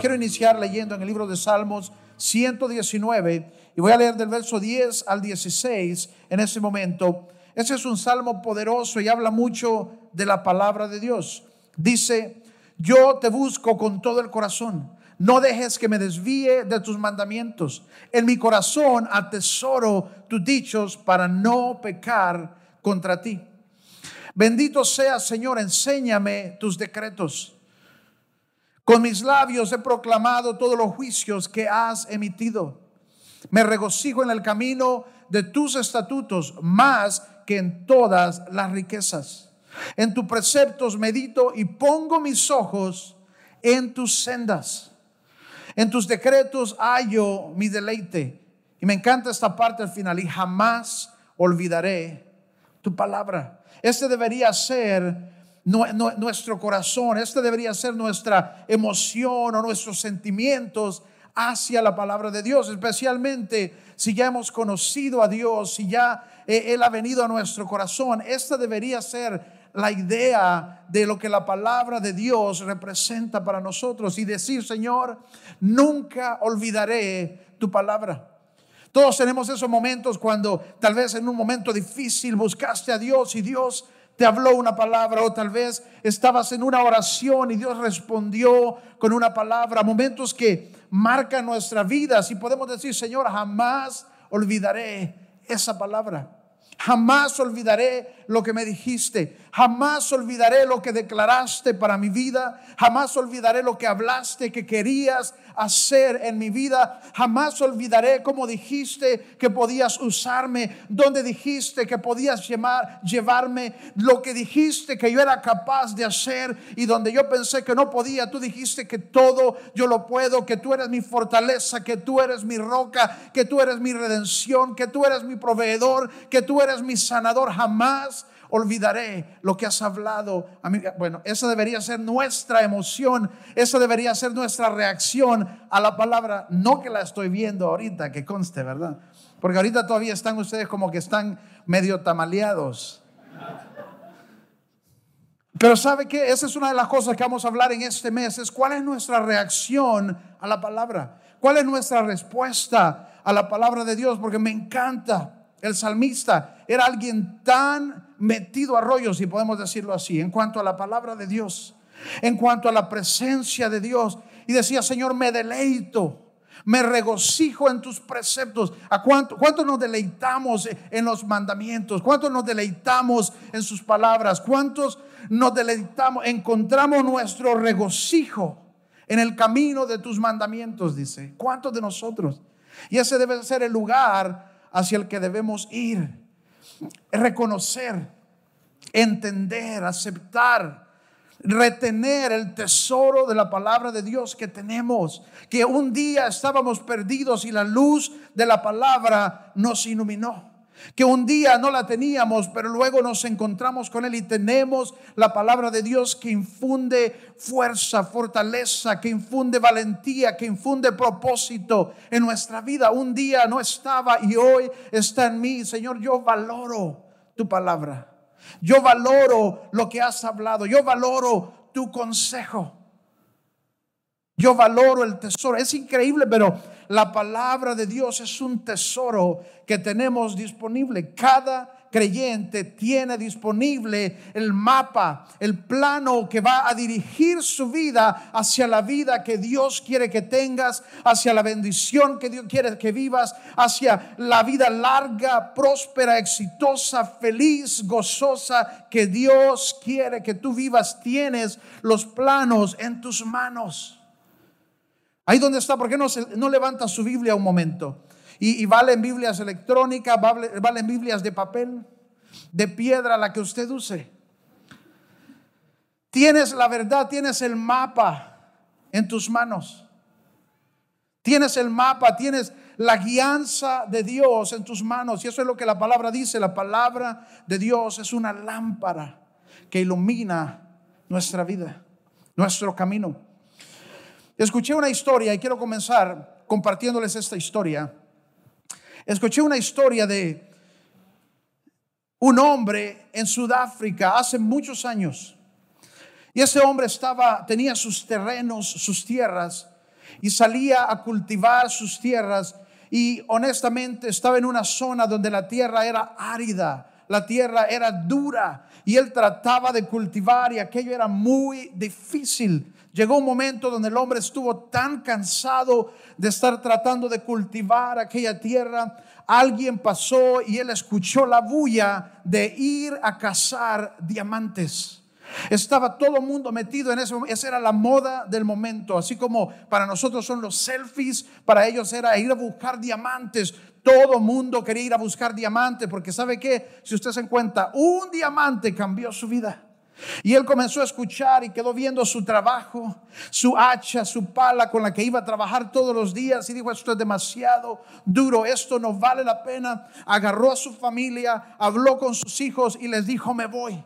quiero iniciar leyendo en el libro de Salmos 119 y voy a leer del verso 10 al 16 en ese momento. Ese es un salmo poderoso y habla mucho de la palabra de Dios. Dice, yo te busco con todo el corazón. No dejes que me desvíe de tus mandamientos. En mi corazón atesoro tus dichos para no pecar contra ti. Bendito sea, Señor, enséñame tus decretos. Con mis labios he proclamado todos los juicios que has emitido. Me regocijo en el camino de tus estatutos más que en todas las riquezas. En tus preceptos medito y pongo mis ojos en tus sendas. En tus decretos hallo mi deleite. Y me encanta esta parte al final. Y jamás olvidaré tu palabra. Este debería ser nuestro corazón, este debería ser nuestra emoción o nuestros sentimientos hacia la palabra de Dios, especialmente si ya hemos conocido a Dios, si ya eh, Él ha venido a nuestro corazón. Esta debería ser la idea de lo que la palabra de Dios representa para nosotros y decir, Señor, nunca olvidaré tu palabra. Todos tenemos esos momentos cuando tal vez en un momento difícil buscaste a Dios y Dios te habló una palabra o tal vez estabas en una oración y Dios respondió con una palabra. Momentos que marcan nuestra vida. Si podemos decir, Señor, jamás olvidaré esa palabra. Jamás olvidaré lo que me dijiste. Jamás olvidaré lo que declaraste para mi vida. Jamás olvidaré lo que hablaste que querías hacer en mi vida. Jamás olvidaré cómo dijiste que podías usarme. Donde dijiste que podías llevarme. Lo que dijiste que yo era capaz de hacer. Y donde yo pensé que no podía. Tú dijiste que todo yo lo puedo. Que tú eres mi fortaleza. Que tú eres mi roca. Que tú eres mi redención. Que tú eres mi proveedor. Que tú eres mi sanador. Jamás olvidaré lo que has hablado. Bueno, esa debería ser nuestra emoción, esa debería ser nuestra reacción a la palabra, no que la estoy viendo ahorita, que conste, ¿verdad? Porque ahorita todavía están ustedes como que están medio tamaleados. Pero sabe que esa es una de las cosas que vamos a hablar en este mes, es cuál es nuestra reacción a la palabra, cuál es nuestra respuesta a la palabra de Dios, porque me encanta el salmista era alguien tan metido a rollos, si podemos decirlo así, en cuanto a la palabra de Dios, en cuanto a la presencia de Dios. Y decía, Señor, me deleito, me regocijo en tus preceptos. ¿A cuánto, cuánto nos deleitamos en los mandamientos? ¿Cuánto nos deleitamos en sus palabras? ¿Cuántos nos deleitamos? Encontramos nuestro regocijo en el camino de tus mandamientos, dice. ¿Cuántos de nosotros? Y ese debe ser el lugar hacia el que debemos ir. Reconocer, entender, aceptar, retener el tesoro de la palabra de Dios que tenemos, que un día estábamos perdidos y la luz de la palabra nos iluminó que un día no la teníamos, pero luego nos encontramos con Él y tenemos la palabra de Dios que infunde fuerza, fortaleza, que infunde valentía, que infunde propósito en nuestra vida. Un día no estaba y hoy está en mí. Señor, yo valoro tu palabra. Yo valoro lo que has hablado. Yo valoro tu consejo. Yo valoro el tesoro. Es increíble, pero la palabra de Dios es un tesoro que tenemos disponible. Cada creyente tiene disponible el mapa, el plano que va a dirigir su vida hacia la vida que Dios quiere que tengas, hacia la bendición que Dios quiere que vivas, hacia la vida larga, próspera, exitosa, feliz, gozosa que Dios quiere que tú vivas. Tienes los planos en tus manos. Ahí donde está, ¿por qué no, no levanta su Biblia un momento? Y, valen Biblias electrónicas, valen Biblias de papel, de piedra, la que usted use. Tienes la verdad, tienes el mapa en tus manos. Tienes el mapa, tienes la guianza de Dios en tus manos. Y eso es lo que la palabra dice. La palabra de Dios es una lámpara que ilumina nuestra vida, nuestro camino. Escuché una historia y quiero comenzar compartiéndoles esta historia. Escuché una historia de un hombre en Sudáfrica hace muchos años. Y ese hombre estaba tenía sus terrenos, sus tierras y salía a cultivar sus tierras y honestamente estaba en una zona donde la tierra era árida, la tierra era dura y él trataba de cultivar y aquello era muy difícil. Llegó un momento donde el hombre estuvo tan cansado de estar tratando de cultivar aquella tierra. Alguien pasó y él escuchó la bulla de ir a cazar diamantes. Estaba todo el mundo metido en eso. Esa era la moda del momento. Así como para nosotros son los selfies, para ellos era ir a buscar diamantes. Todo el mundo quería ir a buscar diamantes porque sabe que si usted se encuentra, un diamante cambió su vida. Y él comenzó a escuchar y quedó viendo su trabajo, su hacha, su pala con la que iba a trabajar todos los días y dijo, esto es demasiado duro, esto no vale la pena. Agarró a su familia, habló con sus hijos y les dijo, me voy.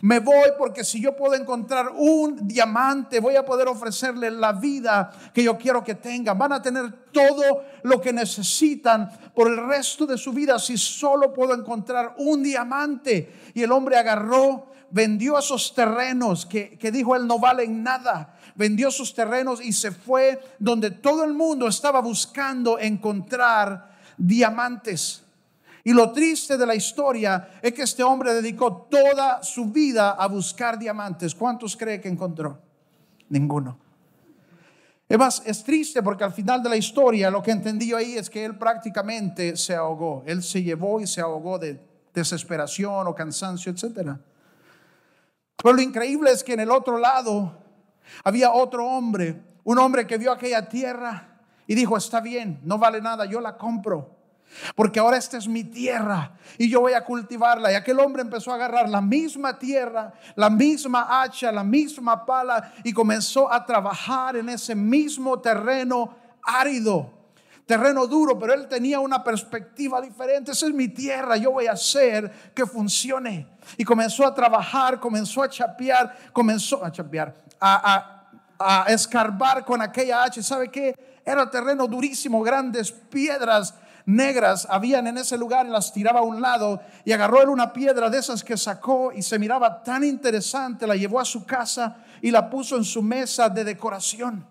Me voy porque si yo puedo encontrar un diamante, voy a poder ofrecerle la vida que yo quiero que tengan. Van a tener todo lo que necesitan por el resto de su vida si solo puedo encontrar un diamante. Y el hombre agarró, vendió esos terrenos que, que dijo él no valen nada. Vendió sus terrenos y se fue donde todo el mundo estaba buscando encontrar diamantes. Y lo triste de la historia es que este hombre dedicó toda su vida a buscar diamantes. ¿Cuántos cree que encontró? Ninguno. Es más, es triste porque al final de la historia lo que entendió ahí es que él prácticamente se ahogó. Él se llevó y se ahogó de desesperación o cansancio, etc. Pero lo increíble es que en el otro lado había otro hombre, un hombre que vio aquella tierra y dijo, está bien, no vale nada, yo la compro. Porque ahora esta es mi tierra y yo voy a cultivarla. Y aquel hombre empezó a agarrar la misma tierra, la misma hacha, la misma pala y comenzó a trabajar en ese mismo terreno árido, terreno duro, pero él tenía una perspectiva diferente. Esa es mi tierra, yo voy a hacer que funcione. Y comenzó a trabajar, comenzó a chapear, comenzó a chapear, a, escarbar con aquella hacha. ¿Sabe qué? Era terreno durísimo, grandes piedras negras habían en ese lugar y las tiraba a un lado y agarró él una piedra de esas que sacó y se miraba tan interesante, la llevó a su casa y la puso en su mesa de decoración.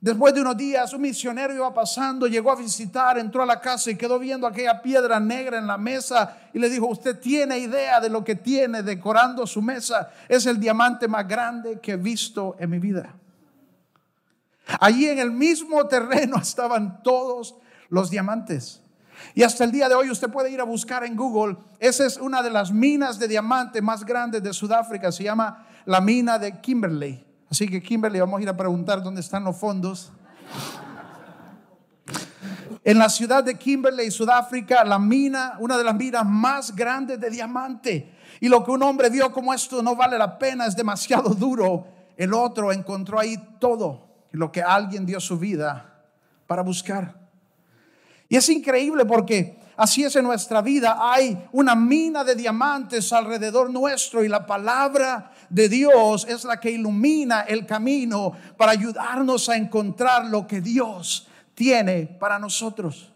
Después de unos días, un misionero iba pasando, llegó a visitar, entró a la casa y quedó viendo aquella piedra negra en la mesa y le dijo, usted tiene idea de lo que tiene decorando su mesa. Es el diamante más grande que he visto en mi vida. Allí en el mismo terreno estaban todos los diamantes. Y hasta el día de hoy usted puede ir a buscar en Google, esa es una de las minas de diamante más grandes de Sudáfrica, se llama la mina de Kimberley. Así que Kimberley, vamos a ir a preguntar dónde están los fondos. En la ciudad de Kimberley, Sudáfrica, la mina, una de las minas más grandes de diamante. Y lo que un hombre vio como esto no vale la pena, es demasiado duro, el otro encontró ahí todo lo que alguien dio su vida para buscar. Y es increíble porque así es en nuestra vida. Hay una mina de diamantes alrededor nuestro y la palabra de Dios es la que ilumina el camino para ayudarnos a encontrar lo que Dios tiene para nosotros.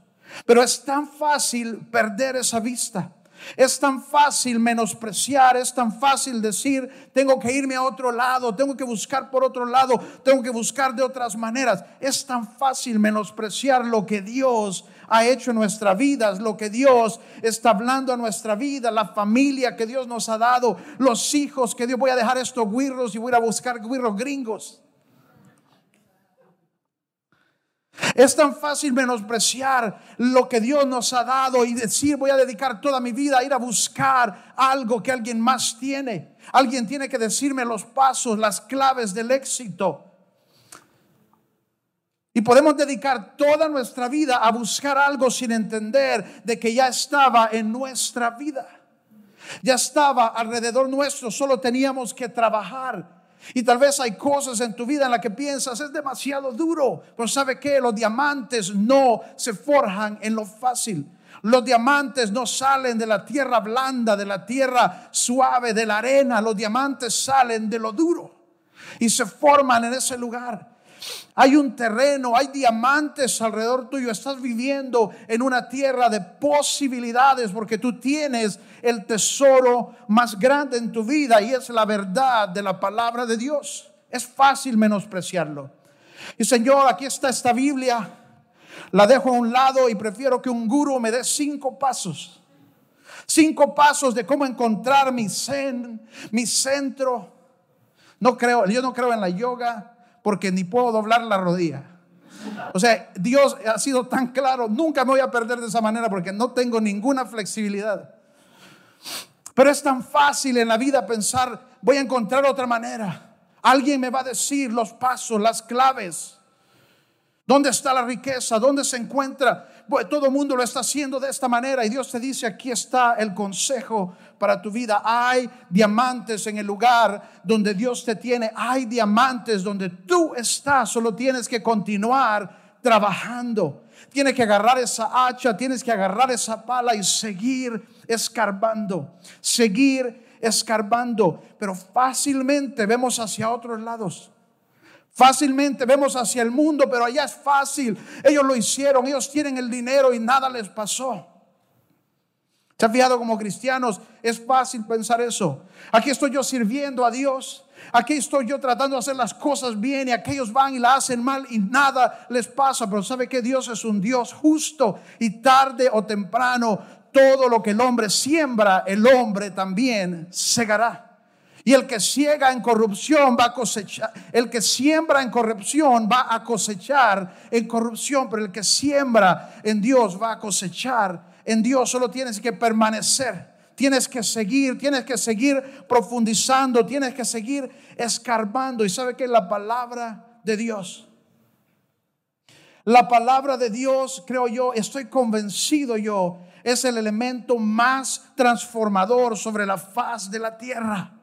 Pero es tan fácil perder esa vista. Es tan fácil menospreciar, es tan fácil decir, tengo que irme a otro lado, tengo que buscar por otro lado, tengo que buscar de otras maneras. Es tan fácil menospreciar lo que Dios ha hecho en nuestra vida, lo que Dios está hablando a nuestra vida, la familia que Dios nos ha dado, los hijos que Dios voy a dejar estos guirros y voy a buscar guirros gringos. Es tan fácil menospreciar lo que Dios nos ha dado y decir voy a dedicar toda mi vida a ir a buscar algo que alguien más tiene. Alguien tiene que decirme los pasos, las claves del éxito. Y podemos dedicar toda nuestra vida a buscar algo sin entender de que ya estaba en nuestra vida. Ya estaba alrededor nuestro, solo teníamos que trabajar. Y tal vez hay cosas en tu vida en las que piensas es demasiado duro, pero sabe que los diamantes no se forjan en lo fácil. Los diamantes no salen de la tierra blanda, de la tierra suave, de la arena. Los diamantes salen de lo duro y se forman en ese lugar. Hay un terreno, hay diamantes alrededor tuyo. Estás viviendo en una tierra de posibilidades porque tú tienes el tesoro más grande en tu vida y es la verdad de la palabra de Dios. Es fácil menospreciarlo. Y Señor, aquí está esta Biblia. La dejo a un lado y prefiero que un gurú me dé cinco pasos. Cinco pasos de cómo encontrar mi zen, mi centro. No creo, yo no creo en la yoga porque ni puedo doblar la rodilla. O sea, Dios ha sido tan claro, nunca me voy a perder de esa manera porque no tengo ninguna flexibilidad. Pero es tan fácil en la vida pensar, voy a encontrar otra manera. Alguien me va a decir los pasos, las claves. ¿Dónde está la riqueza? ¿Dónde se encuentra? Todo el mundo lo está haciendo de esta manera y Dios te dice, aquí está el consejo para tu vida. Hay diamantes en el lugar donde Dios te tiene. Hay diamantes donde tú estás. Solo tienes que continuar trabajando. Tienes que agarrar esa hacha, tienes que agarrar esa pala y seguir escarbando. Seguir escarbando. Pero fácilmente vemos hacia otros lados. Fácilmente vemos hacia el mundo, pero allá es fácil. Ellos lo hicieron, ellos tienen el dinero y nada les pasó. ¿Se ha fijado como cristianos? Es fácil pensar eso. Aquí estoy yo sirviendo a Dios. Aquí estoy yo tratando de hacer las cosas bien y aquellos van y la hacen mal y nada les pasa. Pero sabe que Dios es un Dios justo y tarde o temprano todo lo que el hombre siembra, el hombre también segará. Y el que ciega en corrupción va a cosechar, el que siembra en corrupción va a cosechar en corrupción, pero el que siembra en Dios va a cosechar en Dios. Solo tienes que permanecer, tienes que seguir, tienes que seguir profundizando, tienes que seguir escarbando. Y sabe que la palabra de Dios, la palabra de Dios, creo yo, estoy convencido yo, es el elemento más transformador sobre la faz de la tierra.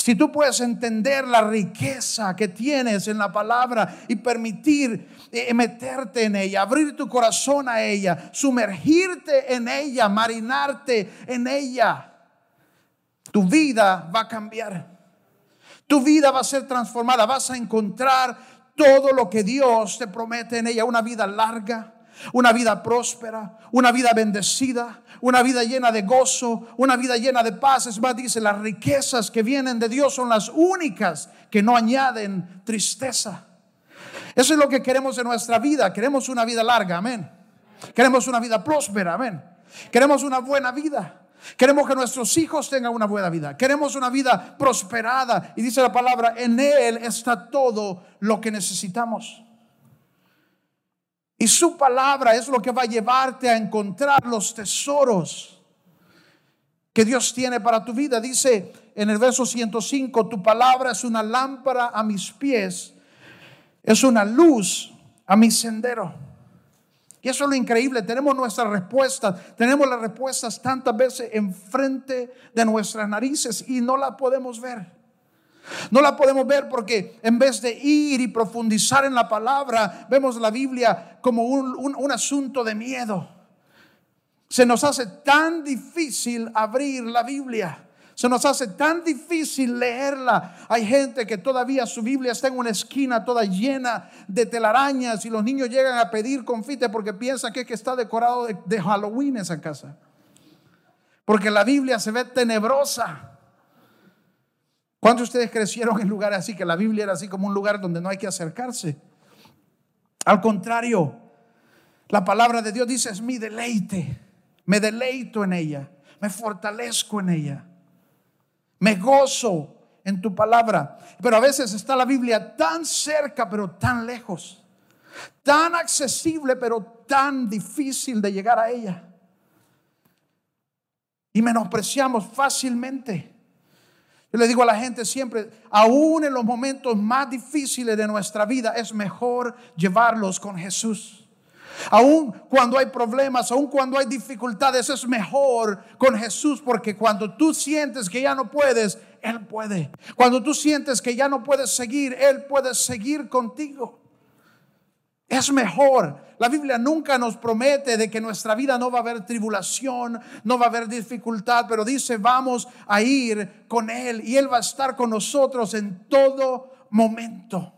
Si tú puedes entender la riqueza que tienes en la palabra y permitir eh, meterte en ella, abrir tu corazón a ella, sumergirte en ella, marinarte en ella, tu vida va a cambiar. Tu vida va a ser transformada, vas a encontrar todo lo que Dios te promete en ella, una vida larga, una vida próspera, una vida bendecida, una vida llena de gozo, una vida llena de paz. Es más, dice, las riquezas que vienen de Dios son las únicas que no añaden tristeza. Eso es lo que queremos en nuestra vida. Queremos una vida larga, amén. Queremos una vida próspera, amén. Queremos una buena vida. Queremos que nuestros hijos tengan una buena vida. Queremos una vida prosperada. Y dice la palabra, en Él está todo lo que necesitamos. Y su palabra es lo que va a llevarte a encontrar los tesoros que Dios tiene para tu vida. Dice en el verso 105, tu palabra es una lámpara a mis pies, es una luz a mi sendero. Y eso es lo increíble, tenemos nuestras respuestas, tenemos las respuestas tantas veces enfrente de nuestras narices y no la podemos ver. No la podemos ver porque en vez de ir y profundizar en la palabra, vemos la Biblia como un, asunto de miedo. Se nos hace tan difícil abrir la Biblia. Se nos hace tan difícil leerla. Hay gente que todavía su Biblia está en una esquina toda llena de telarañas y los niños llegan a pedir confite porque piensan que, que está decorado de, de Halloween esa casa. Porque la Biblia se ve tenebrosa. ¿Cuántos de ustedes crecieron en lugares así, que la Biblia era así como un lugar donde no hay que acercarse? Al contrario, la palabra de Dios dice, es mi deleite, me deleito en ella, me fortalezco en ella, me gozo en tu palabra. Pero a veces está la Biblia tan cerca, pero tan lejos, tan accesible, pero tan difícil de llegar a ella. Y menospreciamos fácilmente. Yo le digo a la gente siempre, aún en los momentos más difíciles de nuestra vida, es mejor llevarlos con Jesús. Aún cuando hay problemas, aún cuando hay dificultades, es mejor con Jesús porque cuando tú sientes que ya no puedes, Él puede. Cuando tú sientes que ya no puedes seguir, Él puede seguir contigo. Es mejor. La Biblia nunca nos promete de que nuestra vida no va a haber tribulación, no va a haber dificultad, pero dice, vamos a ir con Él y Él va a estar con nosotros en todo momento.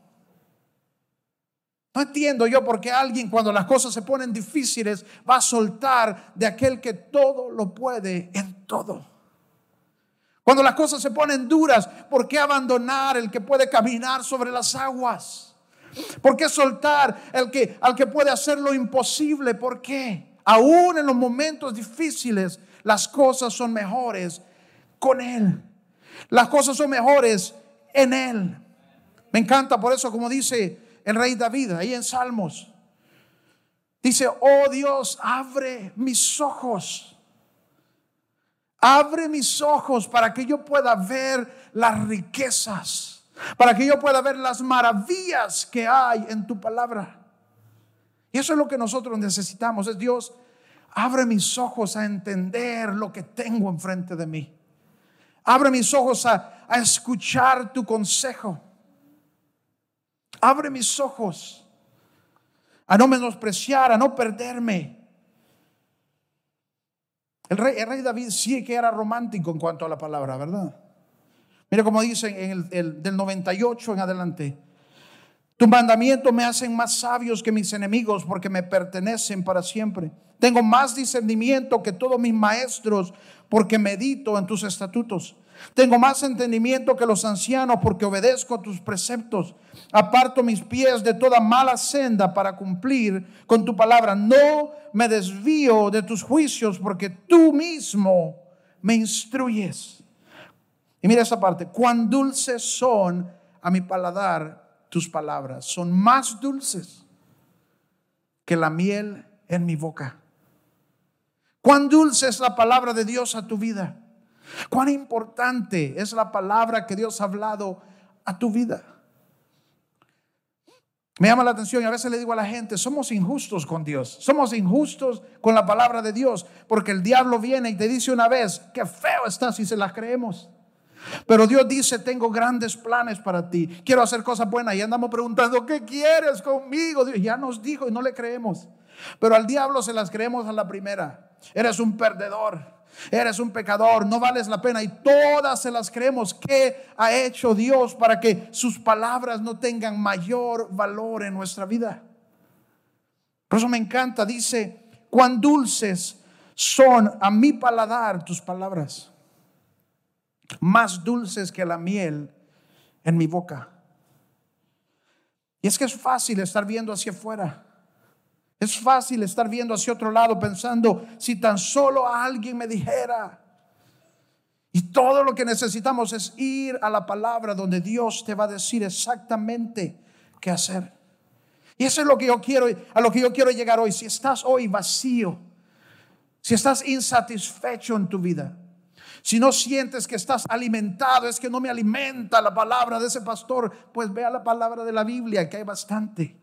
No entiendo yo por qué alguien cuando las cosas se ponen difíciles va a soltar de aquel que todo lo puede en todo. Cuando las cosas se ponen duras, ¿por qué abandonar el que puede caminar sobre las aguas? ¿Por qué soltar el que, al que puede hacer lo imposible? ¿Por qué? Aún en los momentos difíciles, las cosas son mejores con Él. Las cosas son mejores en Él. Me encanta por eso, como dice el rey David ahí en Salmos. Dice, oh Dios, abre mis ojos. Abre mis ojos para que yo pueda ver las riquezas, para que yo pueda ver las maravillas que hay en tu palabra. Y eso es lo que nosotros necesitamos. Es Dios, abre mis ojos a entender lo que tengo enfrente de mí. Abre mis ojos a, a escuchar tu consejo. Abre mis ojos a no menospreciar, a no perderme. El rey, David sí que era romántico en cuanto a la palabra, ¿verdad? Mira como dice en el, del 98 en adelante. Tu mandamiento me hacen más sabios que mis enemigos porque me pertenecen para siempre. Tengo más discernimiento que todos mis maestros porque medito en tus estatutos. Tengo más entendimiento que los ancianos porque obedezco tus preceptos. Aparto mis pies de toda mala senda para cumplir con tu palabra. No me desvío de tus juicios porque tú mismo me instruyes. Y mira esa parte. Cuán dulces son a mi paladar tus palabras. Son más dulces que la miel en mi boca. Cuán dulce es la palabra de Dios a tu vida. Cuán importante es la palabra que Dios ha hablado a tu vida. Me llama la atención y a veces le digo a la gente, somos injustos con Dios, somos injustos con la palabra de Dios, porque el diablo viene y te dice una vez, qué feo estás si se las creemos. Pero Dios dice, tengo grandes planes para ti, quiero hacer cosas buenas y andamos preguntando, ¿qué quieres conmigo? Dios ya nos dijo y no le creemos. Pero al diablo se las creemos a la primera. Eres un perdedor. Eres un pecador, no vales la pena y todas se las creemos. ¿Qué ha hecho Dios para que sus palabras no tengan mayor valor en nuestra vida? Por eso me encanta, dice, cuán dulces son a mi paladar tus palabras, más dulces que la miel en mi boca. Y es que es fácil estar viendo hacia afuera. Es fácil estar viendo hacia otro lado pensando, si tan solo alguien me dijera. Y todo lo que necesitamos es ir a la palabra donde Dios te va a decir exactamente qué hacer. Y eso es lo que yo quiero, a lo que yo quiero llegar hoy. Si estás hoy vacío, si estás insatisfecho en tu vida, si no sientes que estás alimentado, es que no me alimenta la palabra de ese pastor, pues vea la palabra de la Biblia, que hay bastante.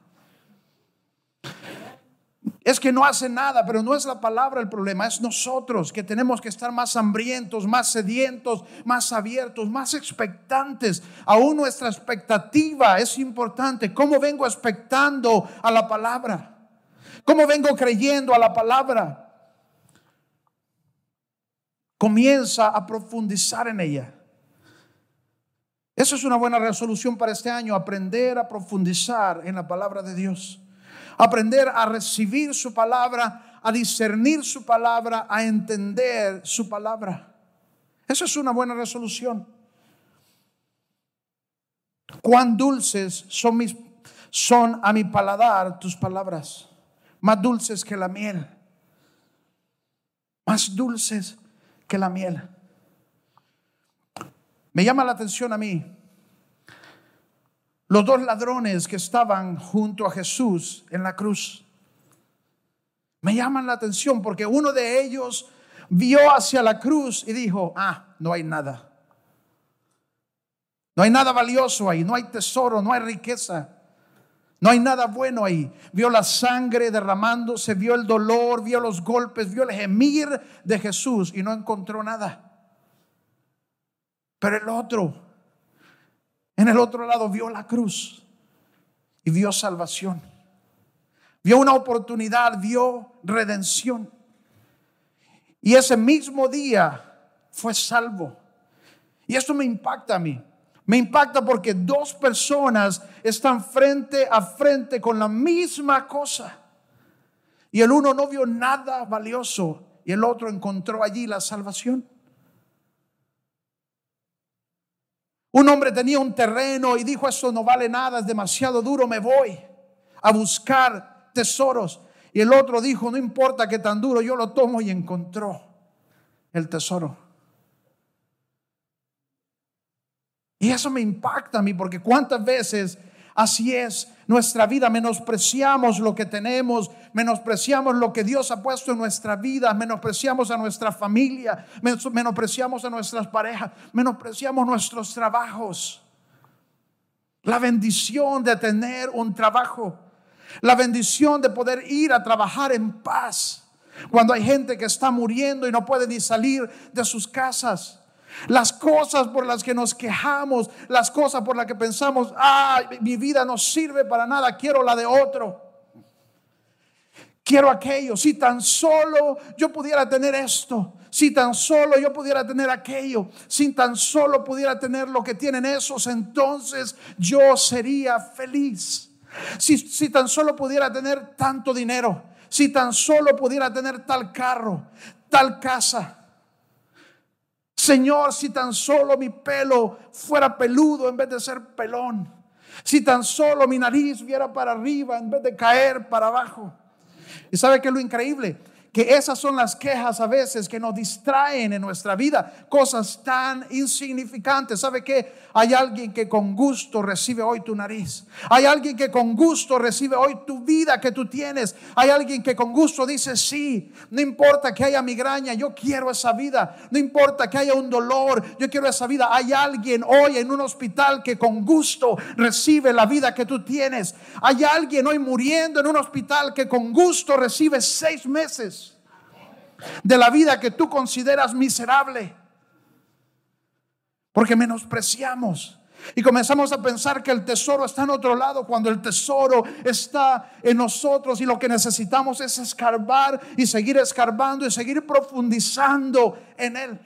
Es que no hace nada, pero no es la palabra el problema, es nosotros que tenemos que estar más hambrientos, más sedientos, más abiertos, más expectantes. Aún nuestra expectativa es importante. ¿Cómo vengo expectando a la palabra? ¿Cómo vengo creyendo a la palabra? Comienza a profundizar en ella. Eso es una buena resolución para este año, aprender a profundizar en la palabra de Dios aprender a recibir su palabra, a discernir su palabra, a entender su palabra. Eso es una buena resolución. Cuán dulces son mis son a mi paladar tus palabras, más dulces que la miel. Más dulces que la miel. Me llama la atención a mí los dos ladrones que estaban junto a Jesús en la cruz. Me llaman la atención porque uno de ellos vio hacia la cruz y dijo, ah, no hay nada. No hay nada valioso ahí, no hay tesoro, no hay riqueza. No hay nada bueno ahí. Vio la sangre derramándose, vio el dolor, vio los golpes, vio el gemir de Jesús y no encontró nada. Pero el otro en el otro lado vio la cruz y vio salvación. Vio una oportunidad, vio redención. Y ese mismo día fue salvo. Y esto me impacta a mí. Me impacta porque dos personas están frente a frente con la misma cosa. Y el uno no vio nada valioso y el otro encontró allí la salvación. Un hombre tenía un terreno y dijo, eso no vale nada, es demasiado duro, me voy a buscar tesoros. Y el otro dijo, no importa que tan duro, yo lo tomo y encontró el tesoro. Y eso me impacta a mí porque cuántas veces así es nuestra vida, menospreciamos lo que tenemos, menospreciamos lo que Dios ha puesto en nuestra vida, menospreciamos a nuestra familia, menospreciamos a nuestras parejas, menospreciamos nuestros trabajos. La bendición de tener un trabajo, la bendición de poder ir a trabajar en paz. Cuando hay gente que está muriendo y no puede ni salir de sus casas. Las cosas por las que nos quejamos, las cosas por las que pensamos, ah, mi vida no sirve para nada, quiero la de otro. Quiero aquello, si tan solo yo pudiera tener esto, si tan solo yo pudiera tener aquello, si tan solo pudiera tener lo que tienen esos, entonces yo sería feliz. Si, si tan solo pudiera tener tanto dinero, si tan solo pudiera tener tal carro, tal casa. Señor, si tan solo mi pelo fuera peludo en vez de ser pelón. Si tan solo mi nariz viera para arriba en vez de caer para abajo. ¿Y sabe qué es lo increíble? Que esas son las quejas a veces que nos distraen en nuestra vida, cosas tan insignificantes. ¿Sabe qué? Hay alguien que con gusto recibe hoy tu nariz. Hay alguien que con gusto recibe hoy tu vida que tú tienes. Hay alguien que con gusto dice, sí, no importa que haya migraña, yo quiero esa vida. No importa que haya un dolor, yo quiero esa vida. Hay alguien hoy en un hospital que con gusto recibe la vida que tú tienes. Hay alguien hoy muriendo en un hospital que con gusto recibe seis meses de la vida que tú consideras miserable. Porque menospreciamos. Y comenzamos a pensar que el tesoro está en otro lado cuando el tesoro está en nosotros y lo que necesitamos es escarbar y seguir escarbando y seguir profundizando en él.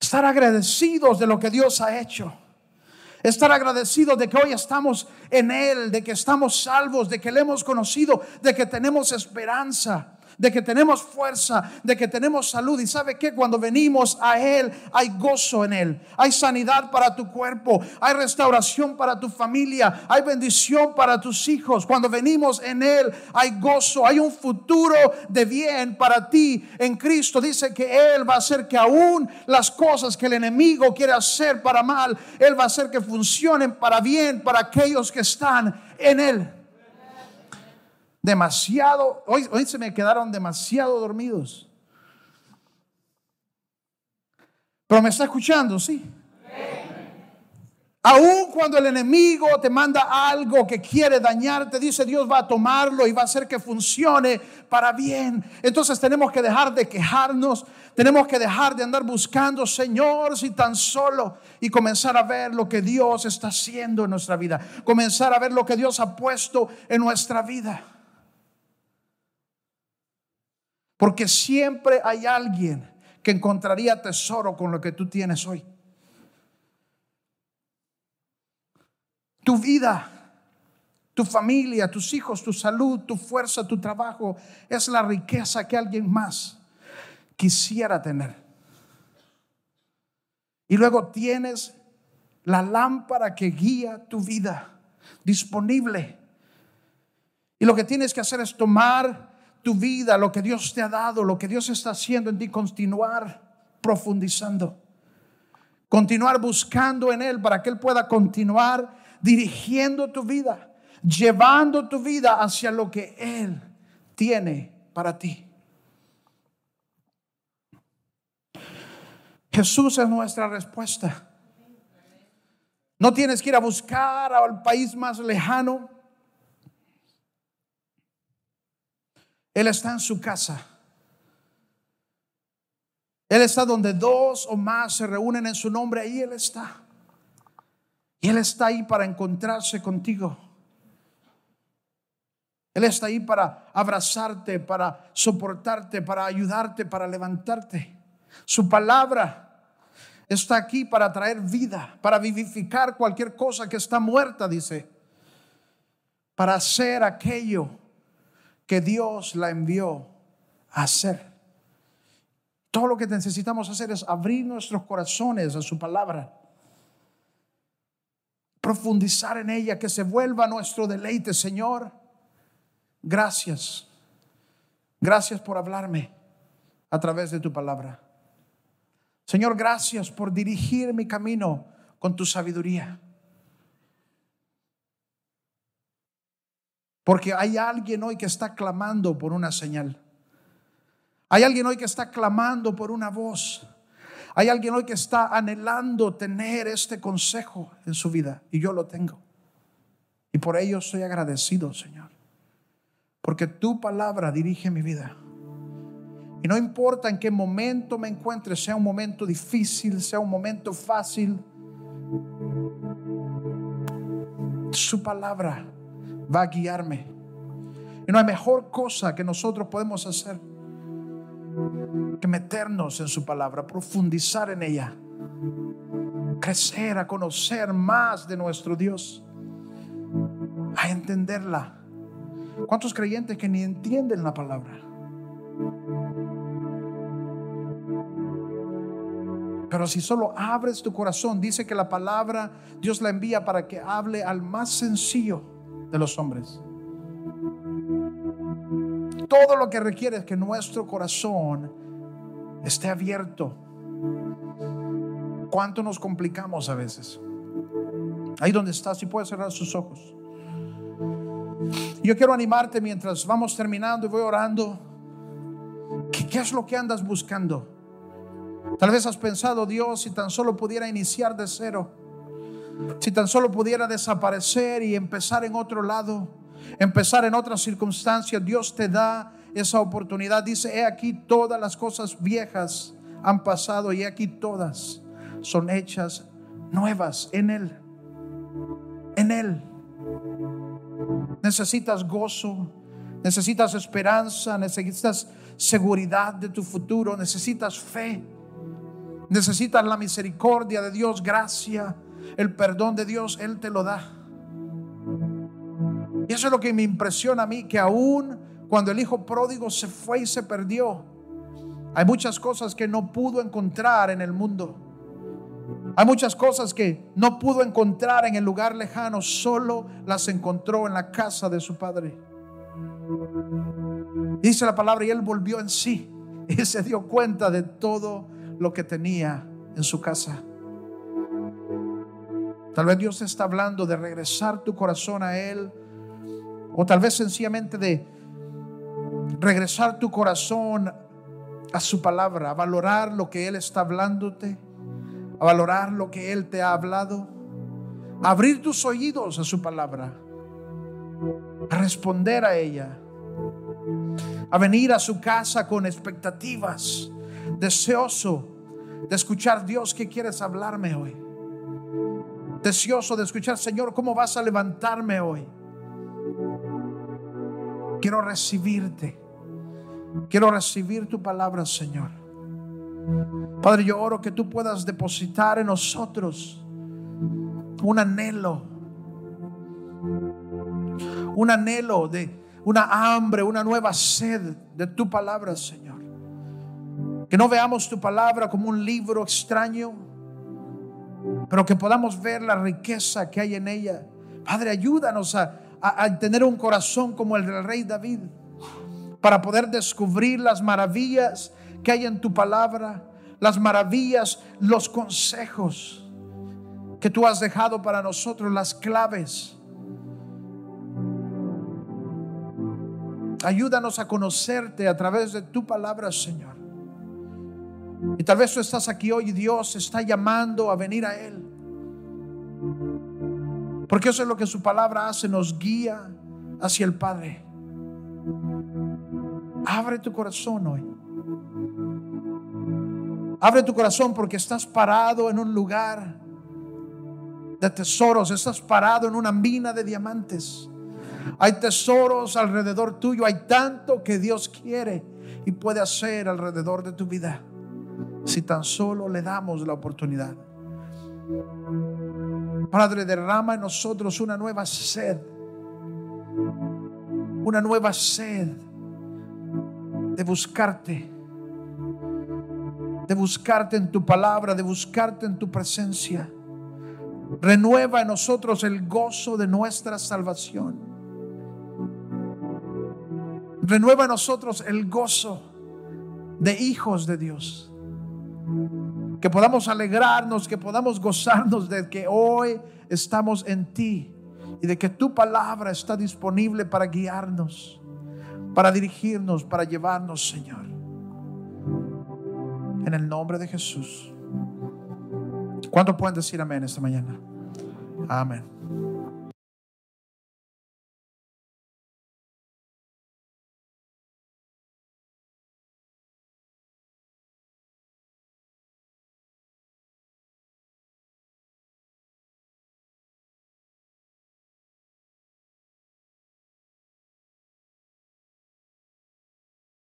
Estar agradecidos de lo que Dios ha hecho. Estar agradecidos de que hoy estamos en Él, de que estamos salvos, de que le hemos conocido, de que tenemos esperanza de que tenemos fuerza, de que tenemos salud. Y sabe que cuando venimos a Él hay gozo en Él, hay sanidad para tu cuerpo, hay restauración para tu familia, hay bendición para tus hijos. Cuando venimos en Él hay gozo, hay un futuro de bien para ti en Cristo. Dice que Él va a hacer que aún las cosas que el enemigo quiere hacer para mal, Él va a hacer que funcionen para bien para aquellos que están en Él demasiado, hoy, hoy se me quedaron demasiado dormidos. Pero me está escuchando, sí. Aún cuando el enemigo te manda algo que quiere dañarte, dice Dios va a tomarlo y va a hacer que funcione para bien. Entonces tenemos que dejar de quejarnos, tenemos que dejar de andar buscando, Señor, si tan solo, y comenzar a ver lo que Dios está haciendo en nuestra vida, comenzar a ver lo que Dios ha puesto en nuestra vida. Porque siempre hay alguien que encontraría tesoro con lo que tú tienes hoy. Tu vida, tu familia, tus hijos, tu salud, tu fuerza, tu trabajo es la riqueza que alguien más quisiera tener. Y luego tienes la lámpara que guía tu vida disponible. Y lo que tienes que hacer es tomar tu vida, lo que Dios te ha dado, lo que Dios está haciendo en ti, continuar profundizando. Continuar buscando en Él para que Él pueda continuar dirigiendo tu vida, llevando tu vida hacia lo que Él tiene para ti. Jesús es nuestra respuesta. No tienes que ir a buscar al país más lejano. Él está en su casa. Él está donde dos o más se reúnen en su nombre, ahí Él está. Y Él está ahí para encontrarse contigo. Él está ahí para abrazarte, para soportarte, para ayudarte, para levantarte. Su palabra está aquí para traer vida, para vivificar cualquier cosa que está muerta, dice. Para hacer aquello que Dios la envió a hacer. Todo lo que necesitamos hacer es abrir nuestros corazones a su palabra. Profundizar en ella, que se vuelva nuestro deleite, Señor. Gracias. Gracias por hablarme a través de tu palabra. Señor, gracias por dirigir mi camino con tu sabiduría. Porque hay alguien hoy que está clamando por una señal. Hay alguien hoy que está clamando por una voz. Hay alguien hoy que está anhelando tener este consejo en su vida y yo lo tengo. Y por ello estoy agradecido, Señor. Porque tu palabra dirige mi vida. Y no importa en qué momento me encuentre, sea un momento difícil, sea un momento fácil, su palabra va a guiarme. Y no hay mejor cosa que nosotros podemos hacer que meternos en su palabra, profundizar en ella, crecer, a conocer más de nuestro Dios, a entenderla. ¿Cuántos creyentes que ni entienden la palabra? Pero si solo abres tu corazón, dice que la palabra Dios la envía para que hable al más sencillo de los hombres. Todo lo que requiere es que nuestro corazón esté abierto. ¿Cuánto nos complicamos a veces? Ahí donde estás, si puedes cerrar sus ojos. Yo quiero animarte mientras vamos terminando y voy orando. ¿Qué, ¿Qué, es lo que andas buscando? Tal vez has pensado, Dios, si tan solo pudiera iniciar de cero, si tan solo pudiera desaparecer y empezar en otro lado empezar en otras circunstancias, Dios te da esa oportunidad. Dice, he aquí todas las cosas viejas han pasado y he aquí todas son hechas nuevas en Él. En Él. Necesitas gozo, necesitas esperanza, necesitas seguridad de tu futuro, necesitas fe, necesitas la misericordia de Dios, gracia, el perdón de Dios, Él te lo da. Y eso es lo que me impresiona a mí, que aún cuando el hijo pródigo se fue y se perdió, hay muchas cosas que no pudo encontrar en el mundo. Hay muchas cosas que no pudo encontrar en el lugar lejano, solo las encontró en la casa de su padre. Dice la palabra y él volvió en sí y se dio cuenta de todo lo que tenía en su casa. Tal vez Dios está hablando de regresar tu corazón a Él o tal vez sencillamente de regresar tu corazón a su palabra, a valorar lo que Él está hablándote, a valorar lo que Él te ha hablado, a abrir tus oídos a su palabra, a responder a ella, a venir a su casa con expectativas, deseoso de escuchar Dios que quieres hablarme hoy. Deseoso de escuchar, Señor, ¿cómo vas a levantarme hoy? Quiero recibirte. Quiero recibir tu palabra, Señor. Padre, yo oro que tú puedas depositar en nosotros un anhelo. Un anhelo de una hambre, una nueva sed de tu palabra, Señor. Que no veamos tu palabra como un libro extraño, pero que podamos ver la riqueza que hay en ella. Padre, ayúdanos a tener un corazón como el del rey David, para poder descubrir las maravillas que hay en tu palabra, las maravillas, los consejos que tú has dejado para nosotros, las claves. Ayúdanos a conocerte a través de tu palabra, Señor. Y tal vez tú estás aquí hoy y Dios está llamando a venir a Él. Porque eso es lo que su palabra hace, nos guía hacia el Padre. Abre tu corazón hoy. Abre tu corazón porque estás parado en un lugar de tesoros, estás parado en una mina de diamantes. Hay tesoros alrededor tuyo, hay tanto que Dios quiere y puede hacer alrededor de tu vida si tan solo le damos la oportunidad. Padre, derrama en nosotros una nueva sed. Una nueva sed de buscarte. de buscarte en tu palabra, de buscarte en tu presencia. Renueva en nosotros el gozo de nuestra salvación. Renueva en nosotros el gozo de hijos de Dios. Que podamos alegrarnos, que podamos gozarnos de que hoy estamos en ti y de que tu palabra está disponible para guiarnos, para dirigirnos, para llevarnos, Señor. En el nombre de Jesús. ¿Cuántos pueden decir amén esta mañana? Amén.